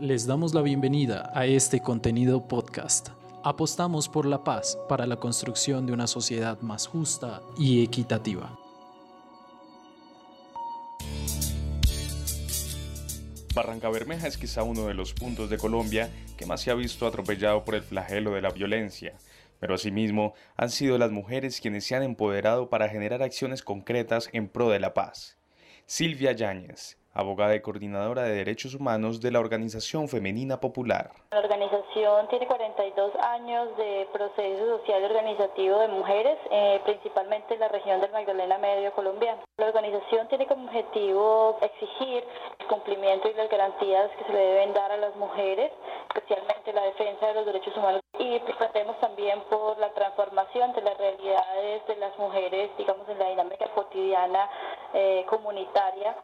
Les damos la bienvenida a este contenido podcast. Apostamos por la paz para la construcción de una sociedad más justa y equitativa. Barranca Bermeja es quizá uno de los puntos de Colombia que más se ha visto atropellado por el flagelo de la violencia, pero asimismo han sido las mujeres quienes se han empoderado para generar acciones concretas en pro de la paz. Silvia Yáñez, abogada y coordinadora de derechos humanos de la Organización Femenina Popular. La organización tiene 42 años de proceso social y organizativo de mujeres, eh, principalmente en la región del Magdalena Medio colombiano. La organización tiene como objetivo exigir el cumplimiento y las garantías que se le deben dar a las mujeres, especialmente la defensa de los derechos humanos y pretendemos también por la transformación de las realidades de las mujeres, digamos, en la dinámica cotidiana eh, comunitaria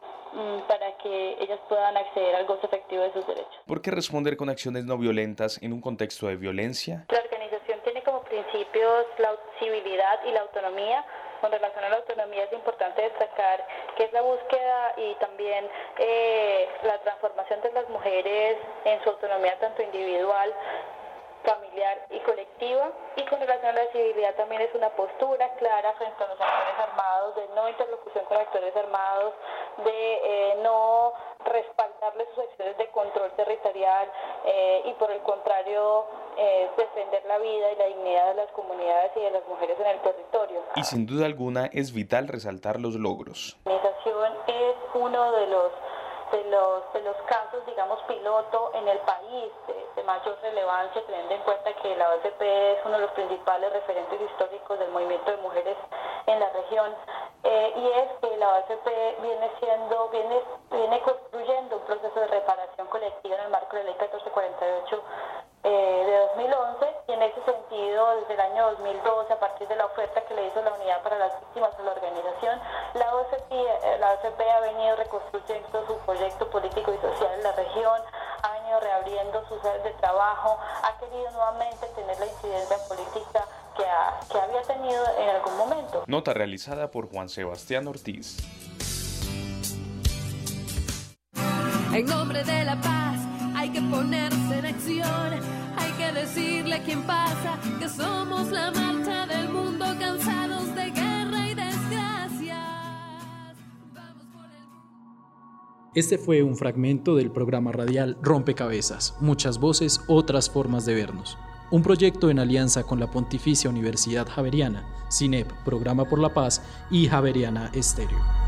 para que ellas puedan acceder al gozo efectivo de sus derechos. ¿Por qué responder con acciones no violentas en un contexto de violencia? La organización tiene como principios la civilidad y la autonomía. Con relación a la autonomía es importante destacar que es la búsqueda y también eh, la transformación de las mujeres en su autonomía tanto individual familiar y colectiva. Y con relación a la civilidad también es una postura clara frente a los actores armados, de no interlocución con actores armados, de eh, no respaldarles sus acciones de control territorial eh, y por el contrario eh, defender la vida y la dignidad de las comunidades y de las mujeres en el territorio. Y sin duda alguna es vital resaltar los logros. La organización es uno de los de los, de los casos, digamos, piloto en el país mayor relevancia, teniendo en cuenta que la OSP es uno de los principales referentes históricos del movimiento de mujeres en la región. Eh, y es que la OSP viene siendo, viene, viene construyendo un proceso de reparación colectiva en el marco de la ley 1448 eh, de 2011 y en ese sentido desde el año 2012 a partir de la oferta que le hizo la unidad para las víctimas a la organización la OSP, eh, la ha venido reconstruyendo su proyecto político y social en la región reabriendo sus áreas de trabajo ha querido nuevamente tener la incidencia política que, que había tenido en algún momento. Nota realizada por Juan Sebastián Ortiz. En nombre de la paz hay que ponerse en acción, hay que decirle a quien pasa que somos la marcha del mundo cansados de guerra Este fue un fragmento del programa radial Rompecabezas, muchas voces, otras formas de vernos. Un proyecto en alianza con la Pontificia Universidad Javeriana, CINEP, Programa por la Paz y Javeriana Estéreo.